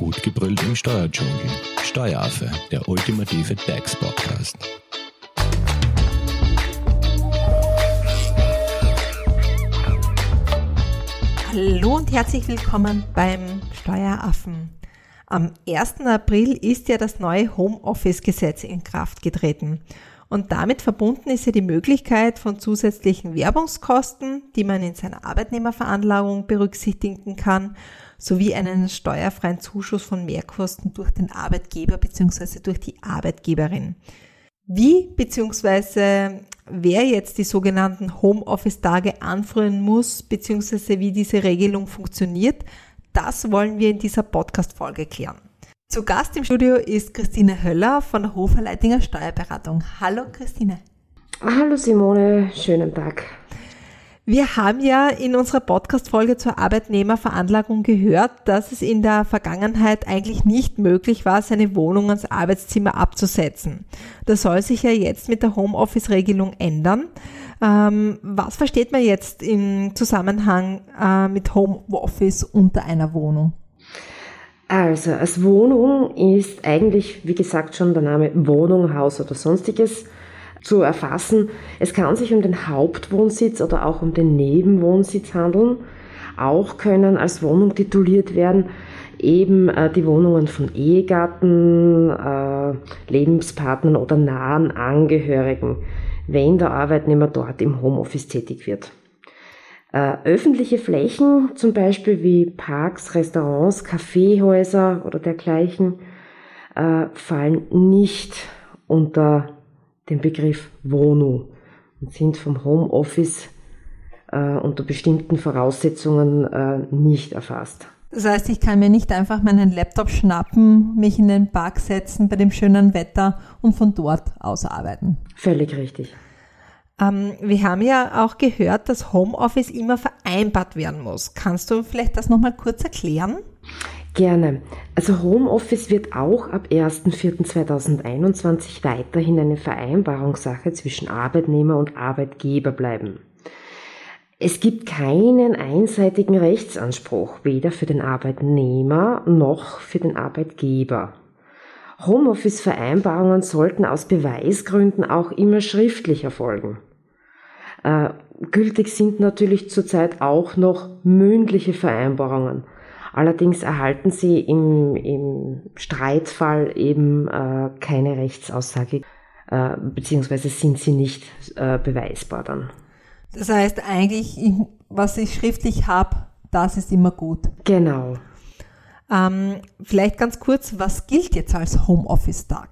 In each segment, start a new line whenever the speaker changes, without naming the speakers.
Gut gebrüllt im Steuerdschungel. Steueraffe, der ultimative DAX-Podcast.
Hallo und herzlich willkommen beim Steueraffen. Am 1. April ist ja das neue Homeoffice-Gesetz in Kraft getreten. Und damit verbunden ist ja die Möglichkeit von zusätzlichen Werbungskosten, die man in seiner Arbeitnehmerveranlagung berücksichtigen kann, sowie einen steuerfreien Zuschuss von Mehrkosten durch den Arbeitgeber bzw. durch die Arbeitgeberin. Wie bzw. wer jetzt die sogenannten Homeoffice-Tage anführen muss bzw. wie diese Regelung funktioniert, das wollen wir in dieser Podcast-Folge klären. Zu Gast im Studio ist Christine Höller von der Hofer Leitinger Steuerberatung. Hallo Christine.
Hallo Simone, schönen Tag.
Wir haben ja in unserer Podcast-Folge zur Arbeitnehmerveranlagung gehört, dass es in der Vergangenheit eigentlich nicht möglich war, seine Wohnung ans Arbeitszimmer abzusetzen. Das soll sich ja jetzt mit der Homeoffice-Regelung ändern. Ähm, was versteht man jetzt im Zusammenhang äh, mit Homeoffice unter einer Wohnung?
Also, als Wohnung ist eigentlich, wie gesagt, schon der Name Wohnung, Haus oder sonstiges zu erfassen. Es kann sich um den Hauptwohnsitz oder auch um den Nebenwohnsitz handeln. Auch können als Wohnung tituliert werden eben äh, die Wohnungen von Ehegatten, äh, Lebenspartnern oder nahen Angehörigen, wenn der Arbeitnehmer dort im Homeoffice tätig wird. Äh, öffentliche Flächen, zum Beispiel wie Parks, Restaurants, Kaffeehäuser oder dergleichen, äh, fallen nicht unter den Begriff Wohnung und sind vom Homeoffice äh, unter bestimmten Voraussetzungen nicht erfasst.
Das heißt, ich kann mir nicht einfach meinen Laptop schnappen, mich in den Park setzen bei dem schönen Wetter und von dort aus arbeiten.
Völlig richtig.
Ähm, wir haben ja auch gehört, dass Homeoffice immer vereinbart werden muss. Kannst du vielleicht das nochmal kurz erklären?
Gerne. Also Homeoffice wird auch ab 1.4.2021 weiterhin eine Vereinbarungssache zwischen Arbeitnehmer und Arbeitgeber bleiben. Es gibt keinen einseitigen Rechtsanspruch, weder für den Arbeitnehmer noch für den Arbeitgeber. Homeoffice-Vereinbarungen sollten aus Beweisgründen auch immer schriftlich erfolgen. Äh, gültig sind natürlich zurzeit auch noch mündliche Vereinbarungen. Allerdings erhalten sie im, im Streitfall eben äh, keine Rechtsaussage, äh, beziehungsweise sind sie nicht äh, beweisbar dann.
Das heißt eigentlich, was ich schriftlich habe, das ist immer gut.
Genau.
Ähm, vielleicht ganz kurz, was gilt jetzt als Homeoffice-Tag?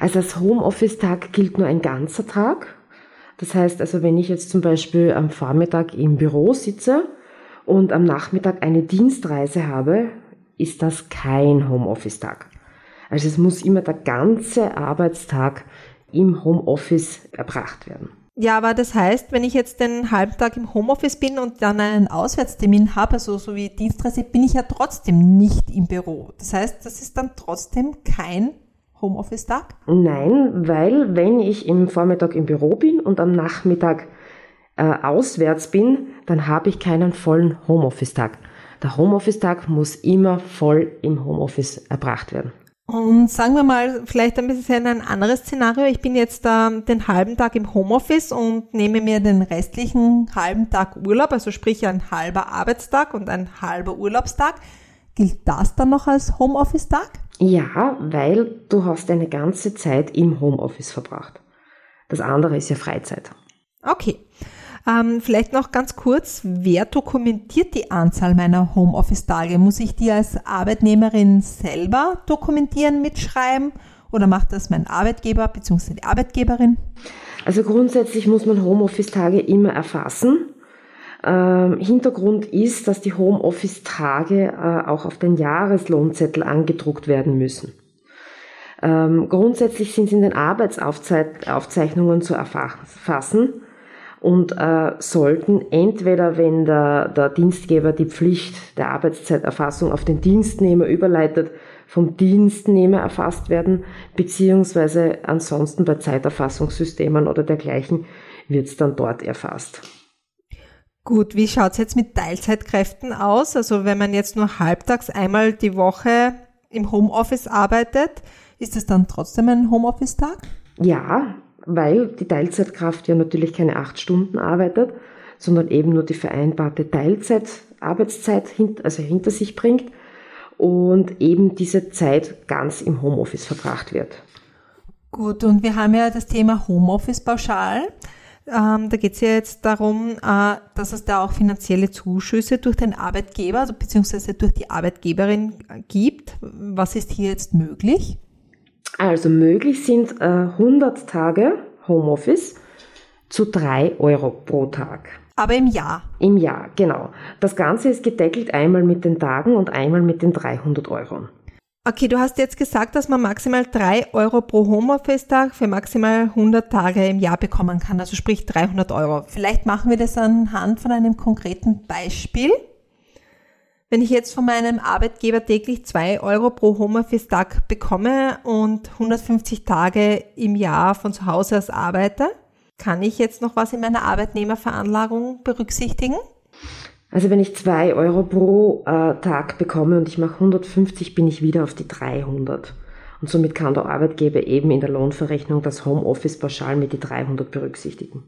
Also als Homeoffice-Tag gilt nur ein ganzer Tag. Das heißt also, wenn ich jetzt zum Beispiel am Vormittag im Büro sitze und am Nachmittag eine Dienstreise habe, ist das kein Homeoffice-Tag. Also es muss immer der ganze Arbeitstag im Homeoffice erbracht werden.
Ja, aber das heißt, wenn ich jetzt den halben Tag im Homeoffice bin und dann einen Auswärtstermin habe, also so wie Dienstreise, bin ich ja trotzdem nicht im Büro. Das heißt, das ist dann trotzdem kein Homeoffice-Tag?
Nein, weil wenn ich im Vormittag im Büro bin und am Nachmittag äh, auswärts bin, dann habe ich keinen vollen Homeoffice-Tag. Der Homeoffice-Tag muss immer voll im Homeoffice erbracht werden.
Und sagen wir mal, vielleicht ein bisschen ein anderes Szenario. Ich bin jetzt äh, den halben Tag im Homeoffice und nehme mir den restlichen halben Tag Urlaub, also sprich ein halber Arbeitstag und ein halber Urlaubstag. Gilt das dann noch als Homeoffice-Tag?
Ja, weil du hast eine ganze Zeit im Homeoffice verbracht. Das andere ist ja Freizeit.
Okay. Ähm, vielleicht noch ganz kurz, wer dokumentiert die Anzahl meiner Homeoffice-Tage? Muss ich die als Arbeitnehmerin selber dokumentieren, mitschreiben oder macht das mein Arbeitgeber bzw. die Arbeitgeberin?
Also grundsätzlich muss man Homeoffice-Tage immer erfassen ähm, Hintergrund ist, dass die Homeoffice-Tage äh, auch auf den Jahreslohnzettel angedruckt werden müssen. Ähm, grundsätzlich sind sie in den Arbeitsaufzeichnungen zu erfassen und äh, sollten entweder, wenn der, der Dienstgeber die Pflicht der Arbeitszeiterfassung auf den Dienstnehmer überleitet, vom Dienstnehmer erfasst werden, beziehungsweise ansonsten bei Zeiterfassungssystemen oder dergleichen wird es dann dort erfasst.
Gut, wie schaut's jetzt mit Teilzeitkräften aus? Also wenn man jetzt nur halbtags einmal die Woche im Homeoffice arbeitet, ist es dann trotzdem ein Homeoffice-Tag?
Ja, weil die Teilzeitkraft ja natürlich keine acht Stunden arbeitet, sondern eben nur die vereinbarte Teilzeit, Arbeitszeit also hinter sich bringt und eben diese Zeit ganz im Homeoffice verbracht wird.
Gut, und wir haben ja das Thema Homeoffice pauschal. Ähm, da geht es ja jetzt darum, äh, dass es da auch finanzielle Zuschüsse durch den Arbeitgeber also beziehungsweise durch die Arbeitgeberin gibt. Was ist hier jetzt möglich?
Also möglich sind äh, 100 Tage Homeoffice zu 3 Euro pro Tag.
Aber im Jahr?
Im Jahr, genau. Das Ganze ist gedeckelt einmal mit den Tagen und einmal mit den 300 Euro.
Okay, du hast jetzt gesagt, dass man maximal 3 Euro pro Homeoffice-Tag für maximal 100 Tage im Jahr bekommen kann, also sprich 300 Euro. Vielleicht machen wir das anhand von einem konkreten Beispiel. Wenn ich jetzt von meinem Arbeitgeber täglich 2 Euro pro Homeoffice-Tag bekomme und 150 Tage im Jahr von zu Hause aus arbeite, kann ich jetzt noch was in meiner Arbeitnehmerveranlagung berücksichtigen?
Also wenn ich 2 Euro pro äh, Tag bekomme und ich mache 150, bin ich wieder auf die 300. Und somit kann der Arbeitgeber eben in der Lohnverrechnung das Homeoffice-Pauschal mit die 300 berücksichtigen.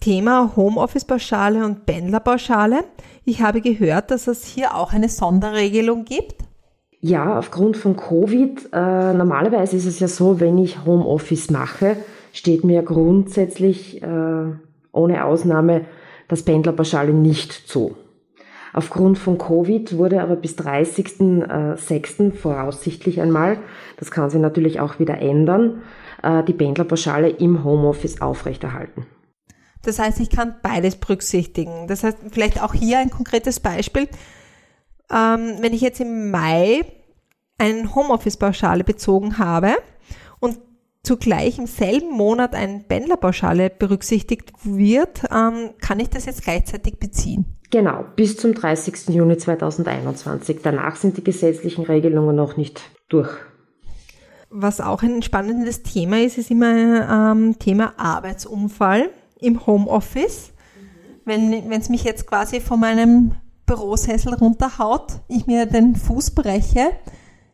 Thema Homeoffice-Pauschale und Pendlerpauschale. Ich habe gehört, dass es hier auch eine Sonderregelung gibt.
Ja, aufgrund von Covid. Äh, normalerweise ist es ja so, wenn ich Homeoffice mache, steht mir grundsätzlich äh, ohne Ausnahme das Pendlerpauschale nicht zu. Aufgrund von Covid wurde aber bis 30.06. voraussichtlich einmal, das kann sich natürlich auch wieder ändern, äh, die Pendlerpauschale im Homeoffice aufrechterhalten.
Das heißt, ich kann beides berücksichtigen. Das heißt, vielleicht auch hier ein konkretes Beispiel. Ähm, wenn ich jetzt im Mai eine Homeoffice-Pauschale bezogen habe zugleich im selben Monat eine Pendlerpauschale berücksichtigt wird, ähm, kann ich das jetzt gleichzeitig beziehen?
Genau, bis zum 30. Juni 2021. Danach sind die gesetzlichen Regelungen noch nicht durch.
Was auch ein spannendes Thema ist, ist immer ähm, Thema Arbeitsunfall im Homeoffice. Wenn es mich jetzt quasi von meinem Bürosessel runterhaut, ich mir den Fuß breche,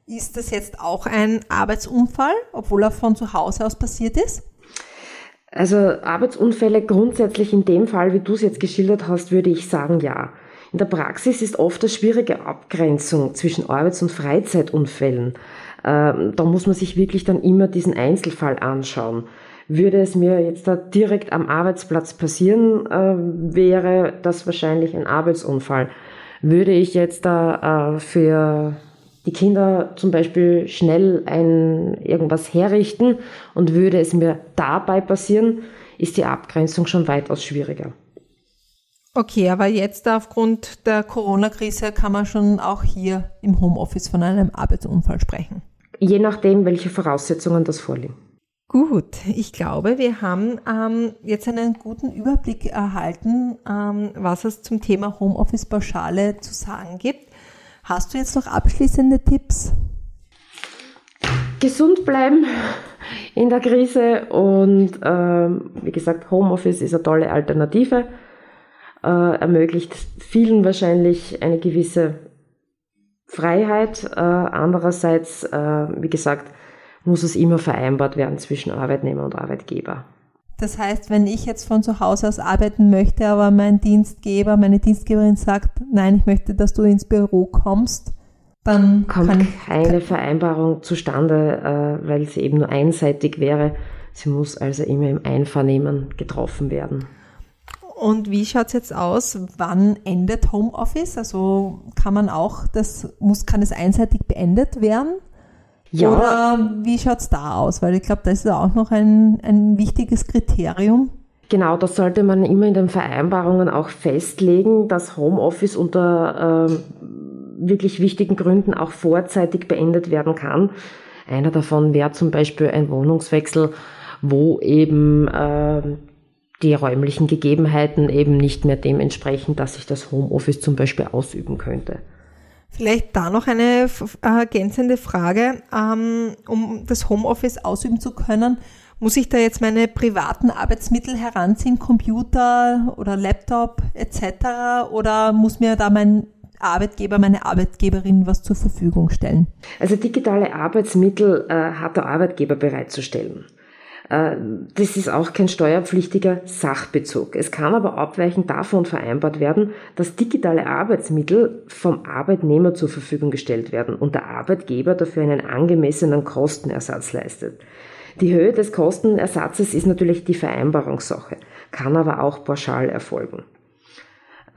ist das jetzt auch ein Arbeitsunfall, obwohl er von zu Hause aus passiert ist?
Also Arbeitsunfälle grundsätzlich in dem Fall, wie du es jetzt geschildert hast, würde ich sagen ja. In der Praxis ist oft eine schwierige Abgrenzung zwischen Arbeits- und Freizeitunfällen. Ähm, da muss man sich wirklich dann immer diesen Einzelfall anschauen. Würde es mir jetzt da direkt am Arbeitsplatz passieren, äh, wäre das wahrscheinlich ein Arbeitsunfall. Würde ich jetzt da äh, für die Kinder zum Beispiel schnell ein irgendwas herrichten und würde es mir dabei passieren, ist die Abgrenzung schon weitaus schwieriger.
Okay, aber jetzt aufgrund der Corona-Krise kann man schon auch hier im Homeoffice von einem Arbeitsunfall sprechen.
Je nachdem, welche Voraussetzungen das vorliegen.
Gut, ich glaube, wir haben ähm, jetzt einen guten Überblick erhalten, ähm, was es zum Thema Homeoffice-Pauschale zu sagen gibt. Hast du jetzt noch abschließende Tipps?
Gesund bleiben in der Krise und ähm, wie gesagt, Homeoffice ist eine tolle Alternative, äh, ermöglicht vielen wahrscheinlich eine gewisse Freiheit. Äh, andererseits, äh, wie gesagt, muss es immer vereinbart werden zwischen Arbeitnehmer und Arbeitgeber.
Das heißt, wenn ich jetzt von zu Hause aus arbeiten möchte, aber mein Dienstgeber, meine Dienstgeberin sagt, nein, ich möchte, dass du ins Büro kommst, dann
kommt kann keine Vereinbarung zustande, äh, weil sie eben nur einseitig wäre. Sie muss also immer im Einvernehmen getroffen werden.
Und wie schaut es jetzt aus? Wann endet Homeoffice? Also kann man auch, das muss, kann es einseitig beendet werden? Ja. Oder wie schaut es da aus? Weil ich glaube, das ist auch noch ein, ein wichtiges Kriterium.
Genau, das sollte man immer in den Vereinbarungen auch festlegen, dass Homeoffice unter äh, wirklich wichtigen Gründen auch vorzeitig beendet werden kann. Einer davon wäre zum Beispiel ein Wohnungswechsel, wo eben äh, die räumlichen Gegebenheiten eben nicht mehr dem entsprechen, dass ich das Homeoffice zum Beispiel ausüben könnte.
Vielleicht da noch eine ergänzende Frage. Ähm, um das Homeoffice ausüben zu können, muss ich da jetzt meine privaten Arbeitsmittel heranziehen, Computer oder Laptop etc. Oder muss mir da mein Arbeitgeber, meine Arbeitgeberin was zur Verfügung stellen?
Also digitale Arbeitsmittel äh, hat der Arbeitgeber bereitzustellen. Äh, das ist auch kein steuerpflichtiger Sachbezug. Es kann aber abweichend davon vereinbart werden, dass digitale Arbeitsmittel vom Arbeitnehmer zur Verfügung gestellt werden und der Arbeitgeber dafür einen angemessenen Kostenersatz leistet. Die Höhe des Kostenersatzes ist natürlich die Vereinbarungssache, kann aber auch pauschal erfolgen.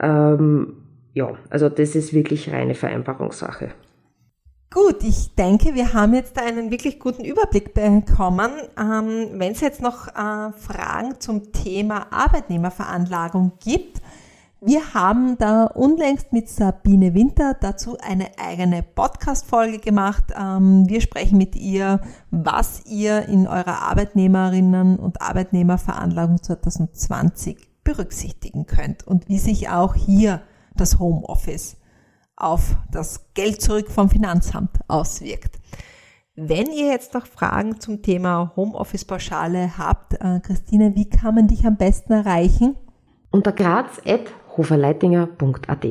Ähm, ja, also das ist wirklich reine Vereinbarungssache.
Gut, ich denke, wir haben jetzt einen wirklich guten Überblick bekommen. Ähm, Wenn es jetzt noch äh, Fragen zum Thema Arbeitnehmerveranlagung gibt, wir haben da unlängst mit Sabine Winter dazu eine eigene Podcast-Folge gemacht. Ähm, wir sprechen mit ihr, was ihr in eurer Arbeitnehmerinnen- und Arbeitnehmerveranlagung 2020 berücksichtigen könnt und wie sich auch hier das Homeoffice auf das Geld zurück vom Finanzamt auswirkt. Wenn ihr jetzt noch Fragen zum Thema Homeoffice-Pauschale habt, äh, Christine, wie kann man dich am besten erreichen?
Unter graz.hoferleitinger.at.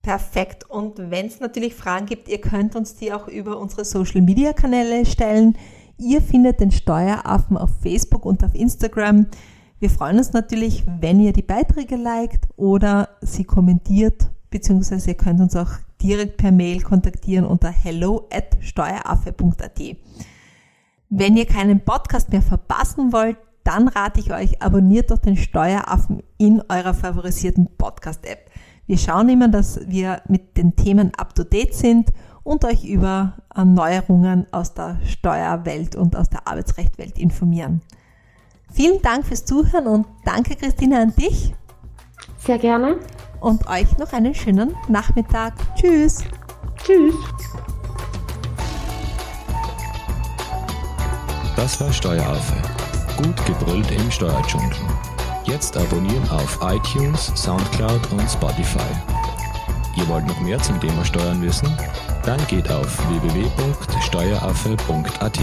Perfekt. Und wenn es natürlich Fragen gibt, ihr könnt uns die auch über unsere Social-Media-Kanäle stellen. Ihr findet den Steueraffen auf Facebook und auf Instagram. Wir freuen uns natürlich, wenn ihr die Beiträge liked oder sie kommentiert beziehungsweise ihr könnt uns auch direkt per Mail kontaktieren unter hello at steueraffe.at. Wenn ihr keinen Podcast mehr verpassen wollt, dann rate ich euch, abonniert doch den Steueraffen in eurer favorisierten Podcast-App. Wir schauen immer, dass wir mit den Themen up-to-date sind und euch über Neuerungen aus der Steuerwelt und aus der Arbeitsrechtwelt informieren. Vielen Dank fürs Zuhören und danke Christina an dich.
Sehr gerne
und euch noch einen schönen Nachmittag. Tschüss.
Tschüss.
Das war Steueraffe. Gut gebrüllt im Steuerdschungel. Jetzt abonnieren auf iTunes, Soundcloud und Spotify. Ihr wollt noch mehr zum Thema Steuern wissen? Dann geht auf www.steueraffe.at.